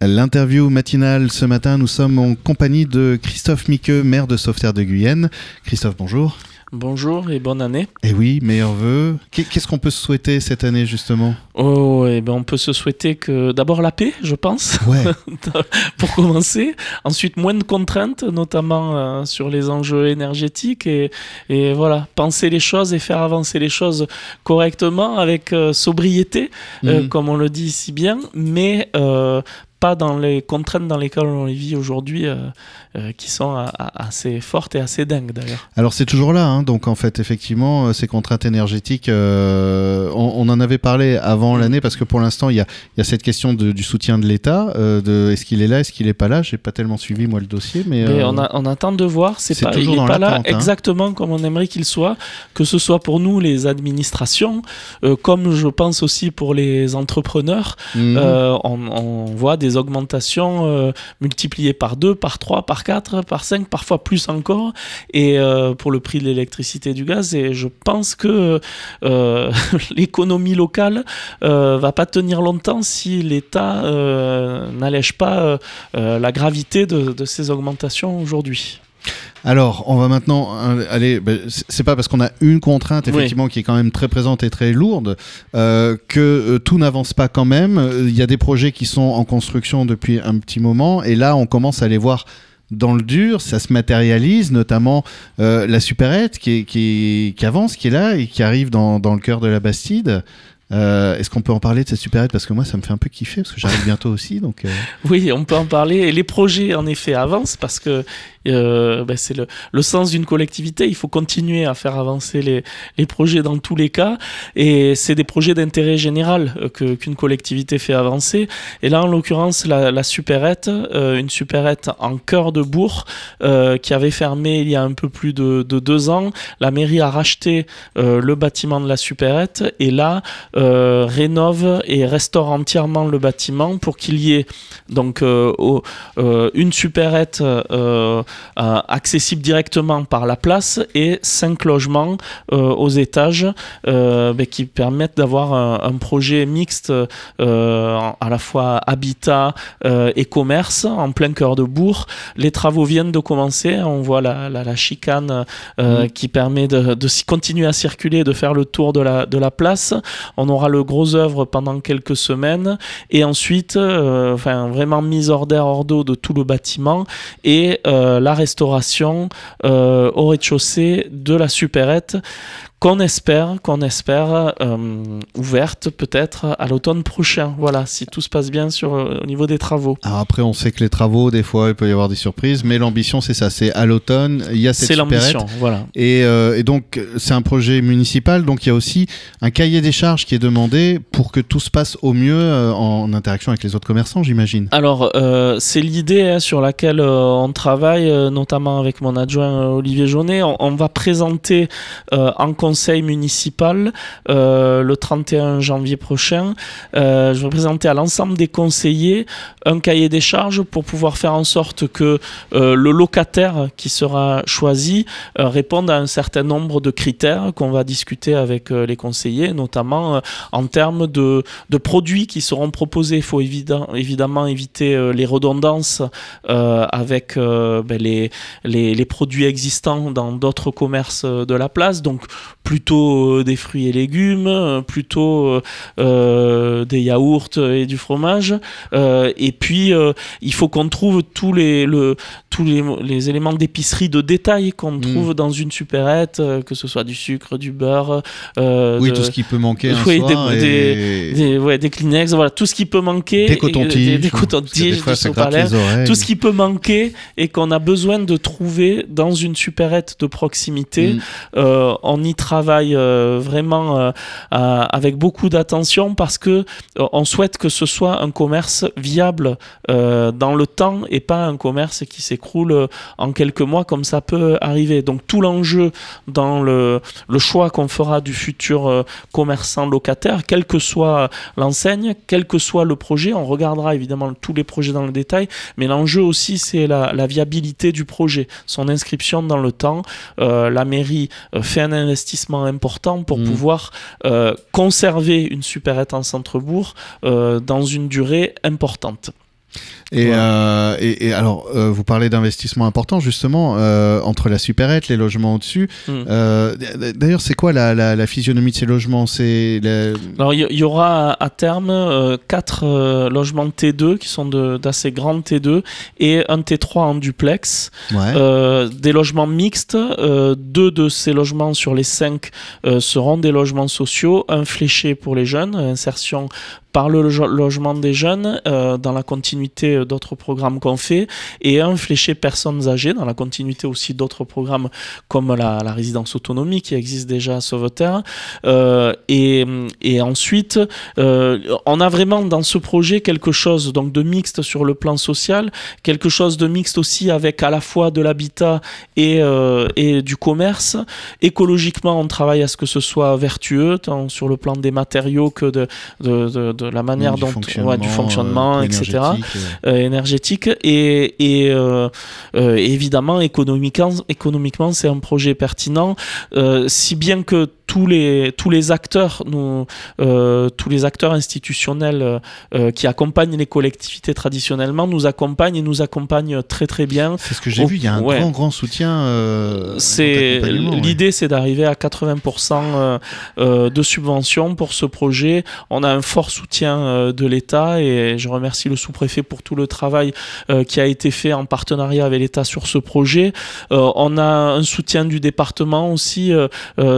L'interview matinale ce matin, nous sommes en compagnie de Christophe Miqueux, maire de Sauveterre de Guyenne. Christophe, bonjour. Bonjour et bonne année. Et eh oui, meilleurs vœux. Qu'est-ce qu'on peut se souhaiter cette année justement? Oh, eh ben on peut se souhaiter que d'abord la paix, je pense, ouais. pour commencer. Ensuite, moins de contraintes, notamment euh, sur les enjeux énergétiques. Et, et, voilà, penser les choses et faire avancer les choses correctement avec euh, sobriété, euh, mhm. comme on le dit si bien, mais pas dans les contraintes dans lesquelles on les vit aujourd'hui, euh, euh, qui sont assez fortes et assez dingues d'ailleurs. Alors c'est toujours là, hein, donc en fait effectivement euh, ces contraintes énergétiques, on, en avait parlé avant mm. l'année parce que pour l'instant il y a, y a, cette question de, du soutien de l'État, de est-ce qu'il est là, est-ce qu'il n'est pas là? J'ai pas tellement suivi moi le dossier, mais, on, on, attend de voir. C'est pas, il n'est pas là hein. exactement comme on aimerait qu'il soit, que ce soit pour nous les administrations, comme je pense aussi pour les entrepreneurs. Mm. On, on voit des augmentations euh, multipliées par 2, par 3, par 4, par 5, parfois plus encore, et euh, pour le prix de l'électricité et du gaz. Et je pense que euh, l'économie locale va pas tenir longtemps si l'État n'allège pas la gravité de ces augmentations aujourd'hui. Alors, on va maintenant aller. Ben, c'est pas parce qu'on a une contrainte effectivement qui est quand même très présente et très lourde euh, que euh, tout n'avance pas quand même. Il y a des projets qui sont en construction depuis un petit moment et là, on commence à les voir dans le dur, ça se matérialise, notamment euh, la supérette qui, avance, qui est là et qui arrive dans le cœur de la Bastide. Est-ce qu'on peut en parler de cette supérette Parce que moi, ça me fait un peu kiffer, parce que j'arrive bientôt aussi. Donc, Oui, on peut en parler. Et les projets, en effet, avancent, parce que euh, ben, c'est le, le, sens d'une collectivité. Il faut continuer à faire avancer les, les projets dans tous les cas. Et c'est des projets d'intérêt général euh, que, qu'une collectivité fait avancer. Et là, en l'occurrence, la, la supérette, euh, une supérette en cœur de bourg, qui avait fermé il y a un peu plus de, de deux ans. La mairie a racheté le bâtiment de la supérette et là, rénove et restaure entièrement le bâtiment pour qu'il y ait donc une supérette euh, accessible directement par la place et cinq logements euh, aux étages euh, ben, qui permettent d'avoir un, projet mixte à la fois habitat et commerce en plein cœur de bourg. Les travaux viennent de commencer. On voit la, la, chicane mmh. qui permet de, de continuer à circuler, de faire le tour de la, de la place. On aura le gros œuvre pendant quelques semaines. Et ensuite, enfin vraiment mise hors d'air, hors d'eau de tout le bâtiment. Et la restauration euh, au rez-de-chaussée de la supérette qu'on espère, qu'on espère euh, ouverte peut-être à l'automne prochain. Voilà, si tout se passe bien sur, euh, au niveau des travaux. Alors après, on sait que les travaux, des fois, il peut y avoir des surprises, mais l'ambition, c'est ça, c'est à l'automne, il y a cette C'est l'ambition, voilà. Et, euh, et donc, c'est un projet municipal, donc il y a aussi un cahier des charges qui est demandé pour que tout se passe au mieux en interaction avec les autres commerçants, j'imagine. Alors, c'est l'idée hein, sur laquelle on travaille, notamment avec mon adjoint Olivier Jaunet. On, on va présenter en conseil municipal euh, le 31 janvier prochain. Euh, je vais présenter à l'ensemble des conseillers un cahier des charges pour pouvoir faire en sorte que euh, le locataire qui sera choisi réponde à un certain nombre de critères qu'on va discuter avec les conseillers, notamment en termes de, produits qui seront proposés. Il faut évidemment éviter les redondances avec ben, les, les, les produits existants dans d'autres commerces de la place. Donc plutôt euh, des fruits et légumes, euh, plutôt euh, des yaourts et du fromage. et puis, il faut qu'on trouve tous les, le, tous les, les éléments d'épicerie de détail qu'on mm. trouve dans une supérette, que ce soit du sucre, du beurre. oui, tout ce qui peut manquer un oui, soir des, des, des, ouais, des Kleenex, voilà, tout ce qui peut manquer. Des cotons-tiges. Des, cotons-tiges, tout ce qui peut manquer et qu'on a besoin de trouver dans une supérette de proximité. Mm. on y travaille euh, vraiment euh, avec beaucoup d'attention parce que euh, on souhaite que ce soit un commerce viable dans le temps et pas un commerce qui s'écroule en quelques mois comme ça peut arriver. Donc tout l'enjeu dans le, le choix qu'on fera du futur commerçant locataire, quelle que soit l'enseigne, quel que soit le projet, on regardera évidemment tous les projets dans le détail, mais l'enjeu aussi c'est la, la, viabilité du projet, son inscription dans le temps. la mairie fait un investissement important pour mm. pouvoir euh, conserver une supérette en centre-bourg euh, dans une durée importante. Et, euh, et, alors, euh, vous parlez d'investissement important justement euh, entre la supérette, les logements au-dessus. Hmm. D'ailleurs, c'est quoi la, la, physionomie de ces logements? C'est alors il y, aura à terme quatre logements T2 qui sont d'assez grands T2 et un T3 en duplex. des logements mixtes. deux de ces logements sur les cinq seront des logements sociaux, un fléché pour les jeunes, insertion par le logement des jeunes dans la continuité d'autres programmes qu'on fait et un fléché personnes âgées dans la continuité aussi d'autres programmes comme la, résidence autonomie qui existe déjà à Sauveterre euh, et, et, ensuite euh, on a vraiment dans ce projet quelque chose donc de mixte sur le plan social quelque chose de mixte aussi avec à la fois de l'habitat et, et du commerce. Écologiquement on travaille à ce que ce soit vertueux tant sur le plan des matériaux que de, de de la manière dont fonctionnement, du fonctionnement, euh, etc. Euh. énergétique et, et euh, évidemment économiquement, économiquement c'est un projet pertinent, si bien que tous les, tous les acteurs, nous, euh, tous les acteurs institutionnels euh, euh, qui accompagnent les collectivités traditionnellement nous accompagnent et nous accompagnent très très bien. C'est ce que j'ai vu, il y a un grand grand soutien. c'est l'idée, c'est d'arriver à 80% de subventions pour ce projet. On a un fort soutien de l'État et je remercie le sous-préfet pour tout le travail qui a été fait en partenariat avec l'État sur ce projet. on a un soutien du département aussi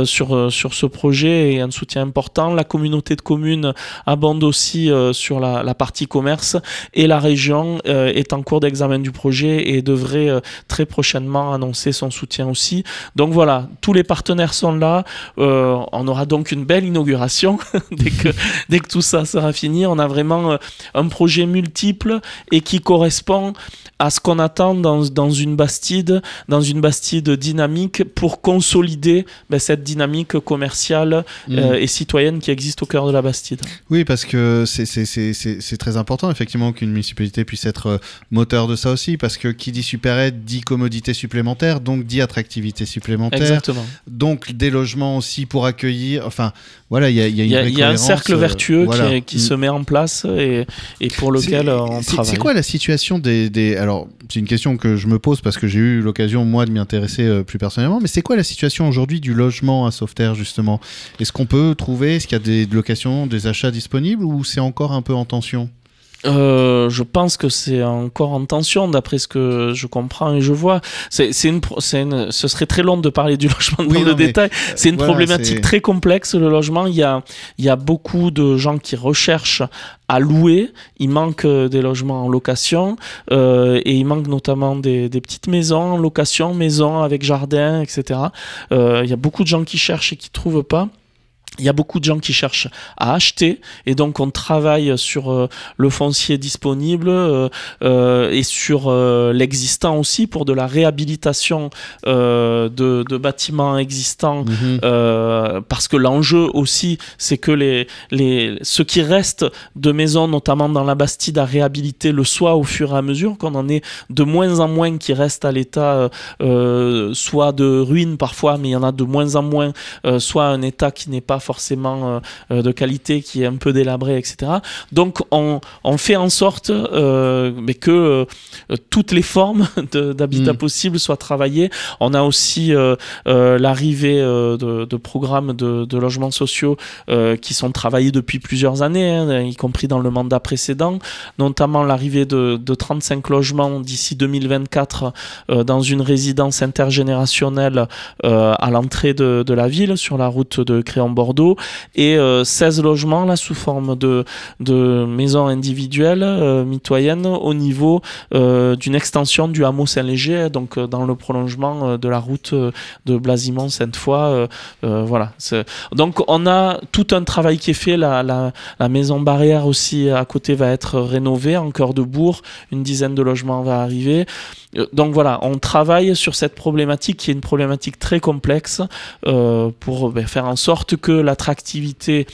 sur sur ce projet et un soutien important. La communauté de communes abonde aussi euh, sur la, partie commerce et la région euh, est en cours d'examen du projet et devrait euh, très prochainement annoncer son soutien aussi. Donc voilà, tous les partenaires sont là. on aura donc une belle inauguration dès, que, dès que tout ça sera fini. On a vraiment un projet multiple et qui correspond à ce qu'on attend dans, dans, une bastide, dans une bastide dynamique pour consolider ben, cette dynamique commerciale mm. euh, et citoyenne qui existe au cœur de la Bastide. Oui, parce que c'est très important effectivement qu'une municipalité puisse être euh, moteur de ça aussi, parce que qui dit supérette dit commodité supplémentaire, donc dit attractivité supplémentaire. Exactement. Donc des logements aussi pour accueillir. Enfin, voilà, il y a, y a, y a un cercle euh, vertueux qui, qui se met en place et, et pour lequel on travaille. C'est quoi la situation des, des... Alors, c'est une question que je me pose parce que j'ai eu l'occasion moi de m'y intéresser plus personnellement, mais c'est quoi la situation aujourd'hui du logement à Sauveterre justement. Est-ce qu'on peut trouver, est-ce qu'il y a des locations, des achats disponibles ou c'est encore un peu en tension? Euh, je pense que c'est encore en tension d'après ce que je comprends et je vois. C'est, une, une, ce serait très long de parler du logement dans le détail. Euh, c'est une problématique très complexe le logement. Il y a, il y a beaucoup de gens qui recherchent à louer. Il manque euh, des logements en location euh, et il manque notamment des, des, petites maisons en location, maisons avec jardin, etc. Euh, il y a beaucoup de gens qui cherchent et qui trouvent pas il y a beaucoup de gens qui cherchent à acheter et donc on travaille sur euh, le foncier disponible euh, euh, et sur l'existant aussi pour de la réhabilitation de, de, bâtiments existants mhm. parce que l'enjeu aussi c'est que les, les, ce qui reste de maisons notamment dans la Bastide à réhabiliter le soit au fur et à mesure qu'on en est de moins en moins qui restent à l'état soit de ruines parfois mais il y en a de moins en moins soit un état qui n'est pas forcément euh, euh, de qualité, qui est un peu délabré, etc. Donc on, on fait en sorte euh, mais que toutes les formes d'habitat mm. possible soient travaillées. On a aussi l'arrivée de, de, programmes de, de, logements sociaux qui sont travaillés depuis plusieurs années, hein, y compris dans le mandat précédent, notamment l'arrivée de, de 35 logements d'ici 2024 dans une résidence intergénérationnelle à l'entrée de, de, la ville sur la route de Créon-Bordeaux et 16 euh, logements là sous forme de, de maisons individuelles euh, mitoyennes au niveau euh, d'une extension du hameau Saint-Léger, donc dans le prolongement de la route de Blasimont-Sainte-Foy. voilà. Donc on a tout un travail qui est fait. La, la, la, maison barrière aussi à côté va être rénovée en cœur de bourg. Une dizaine de logements va arriver. Donc voilà, on travaille sur cette problématique qui est une problématique très complexe euh, pour ben, faire en sorte que l'attractivité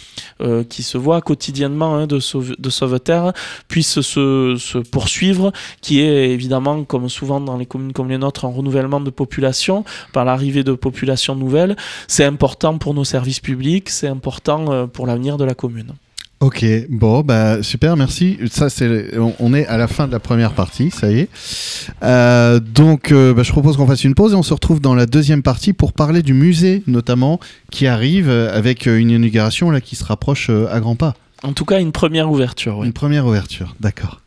euh, qui se voit quotidiennement hein, de, de Sauveterre puisse se, se, poursuivre, qui est évidemment, comme souvent dans les communes comme les nôtres, un renouvellement de population par l'arrivée de populations nouvelles. C'est important pour nos services publics, c'est important euh, pour l'avenir de la commune. Ok, bon, bah super, merci. Ça, c'est, on, est à la fin de la première partie, ça y est. Euh, donc, euh, bah, je propose qu'on fasse une pause et on se retrouve dans la deuxième partie pour parler du musée, notamment, qui arrive avec une inauguration là qui se rapproche à grands pas. En tout cas, une première ouverture. Une première ouverture, d'accord.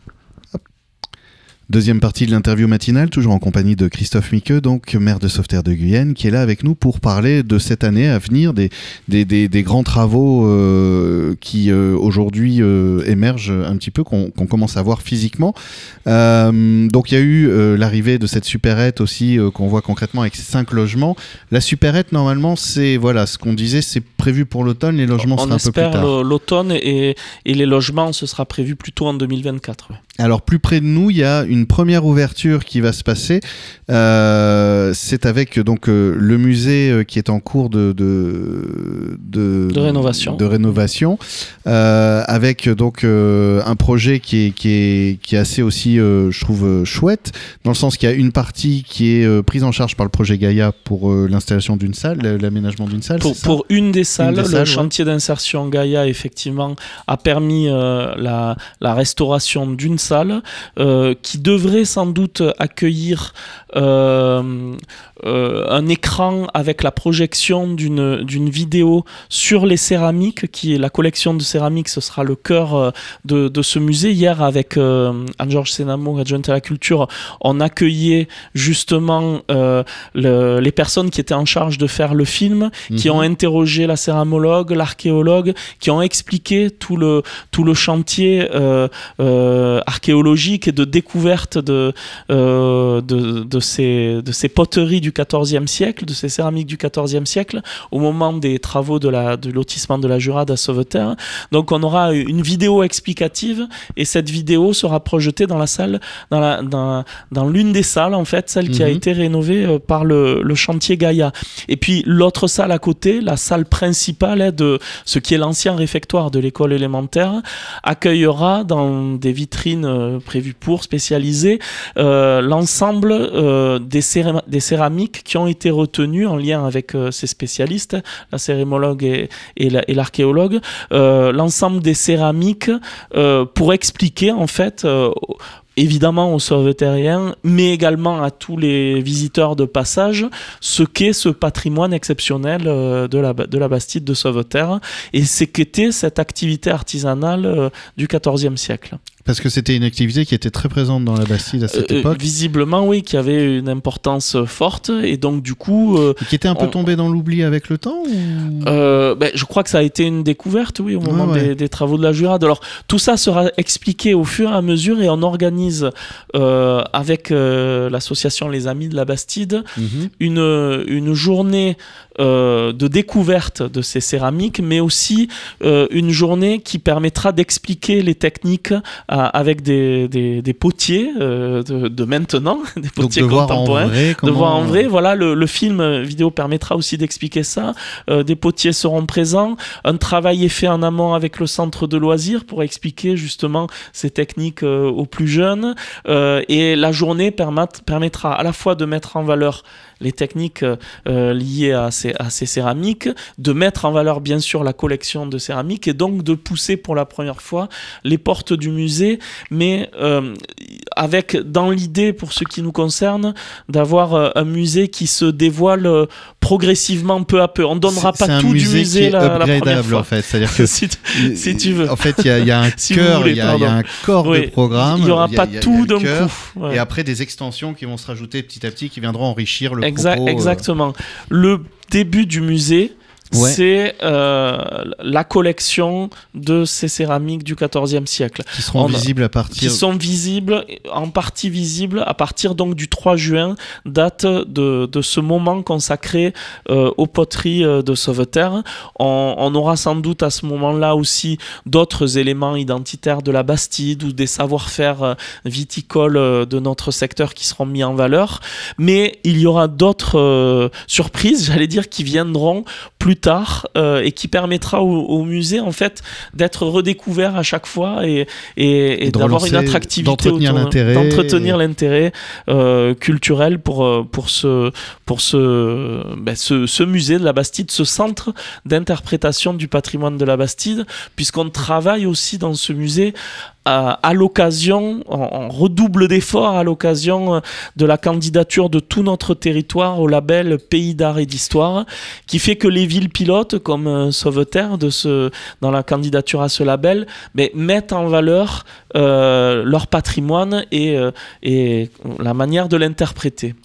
Deuxième partie de l'interview matinale, toujours en compagnie de Christophe Miqueux, donc maire de Sauveterre de Guyenne, qui est là avec nous pour parler de cette année à venir, des, grands travaux euh, qui euh, aujourd'hui euh, émergent un petit peu, qu'on commence à voir physiquement. donc il y a eu l'arrivée de cette supérette aussi, qu'on voit concrètement avec cinq logements. La supérette, normalement, c'est voilà, ce qu'on disait, c'est prévu pour l'automne, les logements seront un peu plus tard. On espère l'automne et, et, les logements, ce sera prévu plutôt en 2024. Alors plus près de nous, il y a une première ouverture qui va se passer. Euh, c'est avec donc euh, le musée euh, qui est en cours de de, de, rénovation, de rénovation avec donc un projet qui est, qui est, qui est assez aussi, je trouve, chouette, dans le sens qu'il y a une partie qui est prise en charge par le projet Gaïa pour l'installation d'une salle, l'aménagement d'une salle. Pour, pour une des salles, le chantier d'insertion Gaïa, effectivement, a permis la, la restauration d'une salle euh, qui devrait sans doute accueillir euh, euh, un écran avec la projection d'une, vidéo sur les céramiques, qui est la collection de céramiques, ce sera le cœur euh, de, de ce musée. Hier, avec euh, Anne-Georges Sénamo, adjointe à la culture, on accueillait justement euh, le, les personnes qui étaient en charge de faire le film, qui mhm. ont interrogé la céramologue, l'archéologue, qui ont expliqué tout le, tout le chantier archéologique et de découverte de, de, de, ces, de ces poteries du XIVe siècle, de ces céramiques du XIVe siècle, au moment des travaux de, la, de lotissement de la Jurade à Sauveterre. Donc on aura une vidéo explicative et cette vidéo sera projetée dans la salle, dans, la, dans, dans l'une des salles en fait, celle qui a mhm. été rénovée euh, par le, le chantier Gaïa. Et puis l'autre salle à côté, la salle principale hein, de ce qui est l'ancien réfectoire de l'école élémentaire, accueillera dans des vitrines euh, prévues pour spécialisées euh, l'ensemble euh, des, des céramiques qui ont été retenus en lien avec ces spécialistes, la cérémologue et, et l'archéologue, l'ensemble des céramiques pour expliquer en fait évidemment aux sauvetériens, mais également à tous les visiteurs de passage, ce qu'est ce patrimoine exceptionnel de la, de la Bastide de Sauveterre et ce qu'était cette activité artisanale du XIVe siècle. Parce que c'était une activité qui était très présente dans la Bastide à cette euh, époque. Visiblement, oui, qui avait une importance forte et donc du coup. Euh, qui était un peu tombé dans l'oubli avec le temps euh, ben, Je crois que ça a été une découverte, oui, au moment Des, travaux de la Jurade. Alors tout ça sera expliqué au fur et à mesure et on organise avec l'association Les Amis de la Bastide mhm. une, une journée de découverte de ces céramiques, mais aussi une journée qui permettra d'expliquer les techniques avec des, des, potiers euh, de, maintenant, des potiers contemporains. De voir en vrai. Voilà, le, le, film vidéo permettra aussi d'expliquer ça. Euh, des potiers seront présents. Un travail est fait en amont avec le centre de loisirs pour expliquer justement ces techniques euh, aux plus jeunes. et la journée permettra à la fois de mettre en valeur les techniques liées à ces, à ces céramiques, de mettre en valeur bien sûr la collection de céramiques et donc de pousser pour la première fois les portes du musée mais euh, avec dans l'idée, pour ce qui nous concerne, d'avoir euh, un musée qui se dévoile euh, progressivement peu à peu. On ne donnera pas tout du musée la, première fois. en fait. C'est-à-dire que si, tu, veux. En fait, il y, a un cœur, il y, a un corps de programme. Il n'y aura pas tout d'un coup. Et après des extensions qui vont se rajouter petit à petit, qui viendront enrichir le propos. Exactement. Le début du musée, c'est euh, la collection de ces céramiques du XIVe siècle. Qui seront visibles à partir. Qui sont visibles, en partie visibles, à partir donc du 3 juin, date de, de ce moment consacré euh, aux poteries euh, de Sauveterre. On, on, aura sans doute à ce moment-là aussi d'autres éléments identitaires de la Bastide ou des savoir-faire viticoles de notre secteur qui seront mis en valeur. Mais il y aura d'autres surprises, j'allais dire, qui viendront plus tard euh, et qui permettra au, musée en fait d'être redécouvert à chaque fois et, et, d'avoir une attractivité, d'entretenir l'intérêt, d'entretenir l'intérêt euh, culturel pour euh, pour ce pour ce, ben, ce, ce musée de la Bastide, ce centre d'interprétation du patrimoine de la Bastide, puisqu'on travaille aussi dans ce musée à, l'occasion, on, redouble d'efforts à l'occasion euh, de la candidature de tout notre territoire au label Pays d'art et d'histoire, qui fait que les villes pilotes comme euh, Sauveterre dans la candidature à ce label mettent en valeur euh, leur patrimoine et la manière de l'interpréter.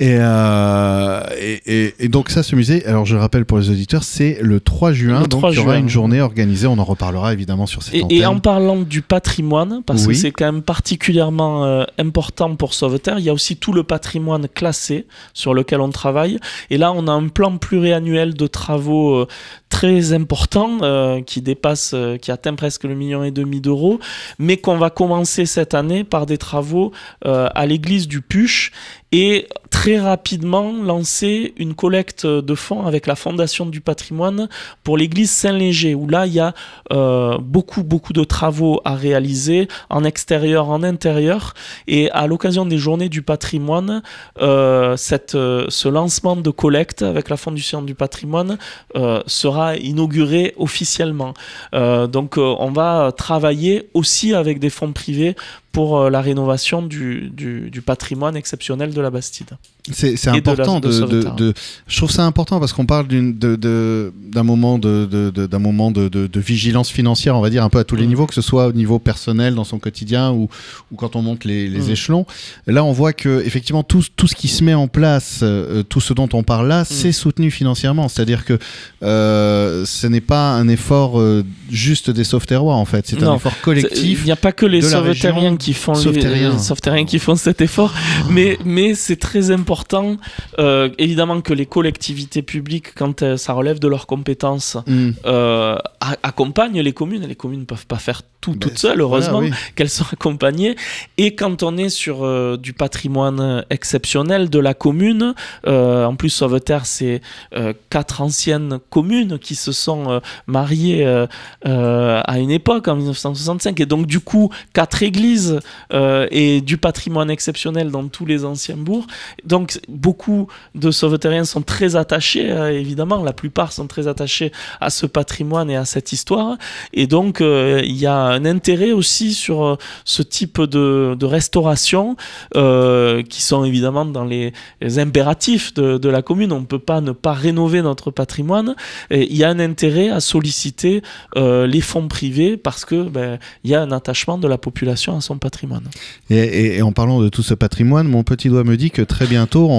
Euh, et, et, donc ça, ce musée, alors je le rappelle pour les auditeurs, c'est le 3 juin, donc il y aura une journée organisée, on en reparlera évidemment sur cette et, antenne. Et en parlant du patrimoine, parce que c'est quand même particulièrement euh, important pour Sauveterre, il y a aussi tout le patrimoine classé sur lequel on travaille. Et là, on a un plan pluriannuel de travaux euh, très important qui dépasse, qui atteint presque le million et demi d'euros, mais qu'on va commencer cette année par des travaux à l'église du Puche et très rapidement lancer une collecte de fonds avec la Fondation du patrimoine pour l'église Saint-Léger, où là, il y a euh, beaucoup, beaucoup de travaux à réaliser en extérieur, en intérieur. Et à l'occasion des journées du patrimoine, euh, euh, ce lancement de collecte avec la Fondation du patrimoine sera inauguré officiellement. donc, on va travailler aussi avec des fonds privés pour euh, la rénovation du, du, patrimoine exceptionnel de la Bastide. C'est important de, de, Je trouve ça important parce qu'on parle d'un moment de, d'un moment de, vigilance financière, on va dire, un peu à tous les niveaux, que ce soit au niveau personnel dans son quotidien ou, ou quand on monte les, les échelons. Là, on voit que effectivement tout, tout ce qui se met en place, euh, tout ce dont on parle là, mm. c'est soutenu financièrement. C'est-à-dire que euh, ce n'est pas un effort juste des sauveterrois en fait, c'est un effort collectif. Il n'y a pas que les sauvetériens qui font les, qui font cet effort, mais mais c'est très important euh, évidemment que les collectivités publiques quand euh, ça relève de leurs compétences mm. euh, accompagnent les communes. Les communes ne peuvent pas faire tout toutes seules, heureusement qu'elles sont accompagnées. Et quand on est sur du patrimoine exceptionnel de la commune, en plus Sauveterre, c'est quatre anciennes communes qui se sont mariées à une époque en 1965, et donc du coup quatre églises euh, et du patrimoine exceptionnel dans tous les anciens bourgs. Donc beaucoup de sauvetariens sont très attachés, euh, évidemment, la plupart sont très attachés à ce patrimoine et à cette histoire. Et donc euh, il y a un intérêt aussi sur ce type de, restauration qui sont évidemment dans les, impératifs de, la commune. On ne peut pas ne pas rénover notre patrimoine. Il y a un intérêt à solliciter les fonds privés parce que ben, il y a un attachement de la population à son patrimoine. Et, en parlant de tout ce patrimoine, mon petit doigt me dit que très bientôt,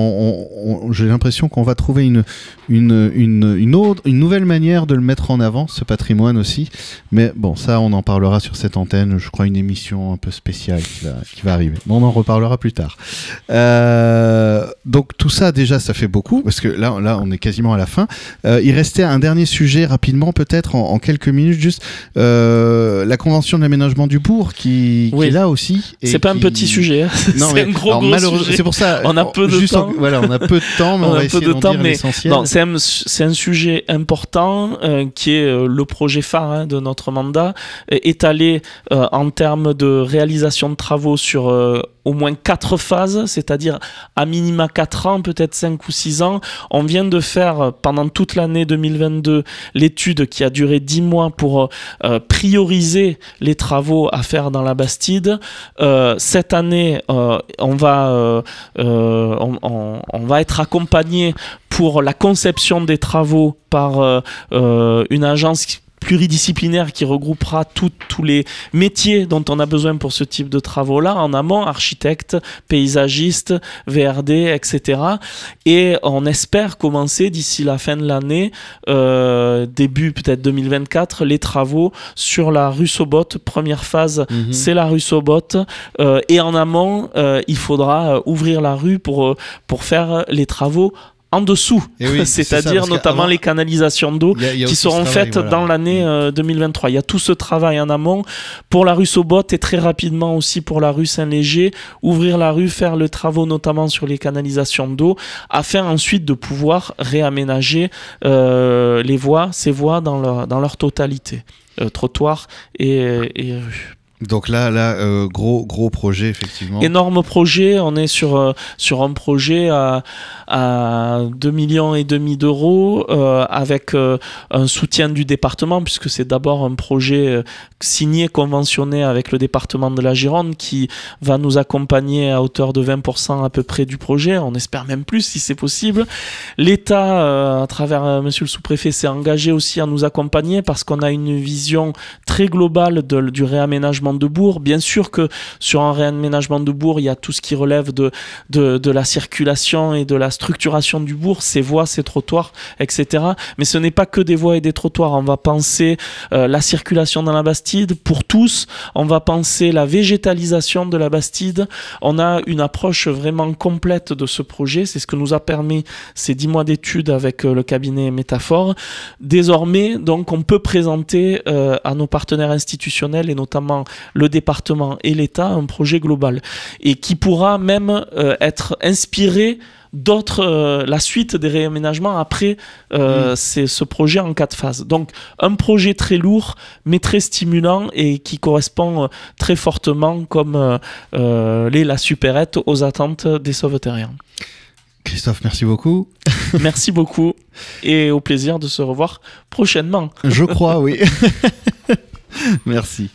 j'ai l'impression qu'on va trouver une, une, une, une nouvelle manière de le mettre en avant, ce patrimoine aussi. Mais bon, ça, on en parlera sur cette antenne. Je crois une émission un peu spéciale qui va, arriver. Mais on en reparlera plus tard. Euh, donc tout ça, déjà, ça fait beaucoup, parce que là, là on est quasiment à la fin. Euh, il restait un dernier sujet rapidement, peut-être en, quelques minutes, juste euh, la convention de l'aménagement du bourg qui, qui est là aussi c'est pas un petit sujet, hein. c'est un gros, gros sujet. C'est pour ça. On a peu de temps. voilà, on a peu de temps, mais on, va essayer de temps, mais c'est un, un, sujet important qui est le projet phare hein, de notre mandat, étalé euh, en termes de réalisation de travaux sur au moins quatre phases, c'est-à-dire à minima 4 ans, peut-être 5 ou 6 ans. On vient de faire pendant toute l'année 2022 l'étude qui a duré 10 mois pour prioriser les travaux à faire dans la Bastide. Euh, cette année, euh, on, va, euh, on, va être accompagné pour la conception des travaux par une agence pluridisciplinaire qui regroupera tous les métiers dont on a besoin pour ce type de travaux-là, en amont, architecte, paysagiste, VRD, etc. Et on espère commencer d'ici la fin de l'année, euh, début peut-être 2024, les travaux sur la rue Sobot. Première phase, mhm. c'est la rue Sobot. Euh, et en amont, euh, il faudra ouvrir la rue pour, pour faire les travaux en dessous, eh c'est-à-dire notamment les canalisations d'eau qui seront faites dans l'année 2023. Mm. Il y a tout ce travail en amont pour la rue Sobot et très rapidement aussi pour la rue Saint-Léger, ouvrir la rue, faire le travaux notamment sur les canalisations d'eau, afin ensuite de pouvoir réaménager les voies, ces voies dans leur, dans leur totalité, trottoirs et, et rues. Donc là, là euh, gros, gros projet, effectivement. Énorme projet. On est sur, euh, sur un projet à, à 2 millions et demi d'euros euh, avec un soutien du département, puisque c'est d'abord un projet signé, conventionné avec le département de la Gironde qui va nous accompagner à hauteur de 20% à peu près du projet. On espère même plus si c'est possible. L'État, à travers monsieur le sous-préfet, s'est engagé aussi à nous accompagner parce qu'on a une vision très globale du réaménagement de bourg. Bien sûr que sur un réaménagement de bourg, il y a tout ce qui relève de, de, la circulation et de la structuration du bourg, ses voies, ses trottoirs, etc. Mais ce n'est pas que des voies et des trottoirs. On va penser euh, la circulation dans la Bastide pour tous. On va penser la végétalisation de la Bastide. On a une approche vraiment complète de ce projet. C'est ce que nous a permis ces dix mois d'études avec euh, le cabinet Métaphore. Désormais, donc, on peut présenter euh, à nos partenaires institutionnels et notamment le département et l'État un projet global et qui pourra même euh, être inspiré d'autres euh, la suite des réaménagements après euh, mm. c'est ce projet en quatre phases donc un projet très lourd mais très stimulant et qui correspond très fortement comme les la supérette aux attentes des sauvetariens Christophe, merci beaucoup. merci beaucoup et au plaisir de se revoir prochainement. Je crois, oui. merci.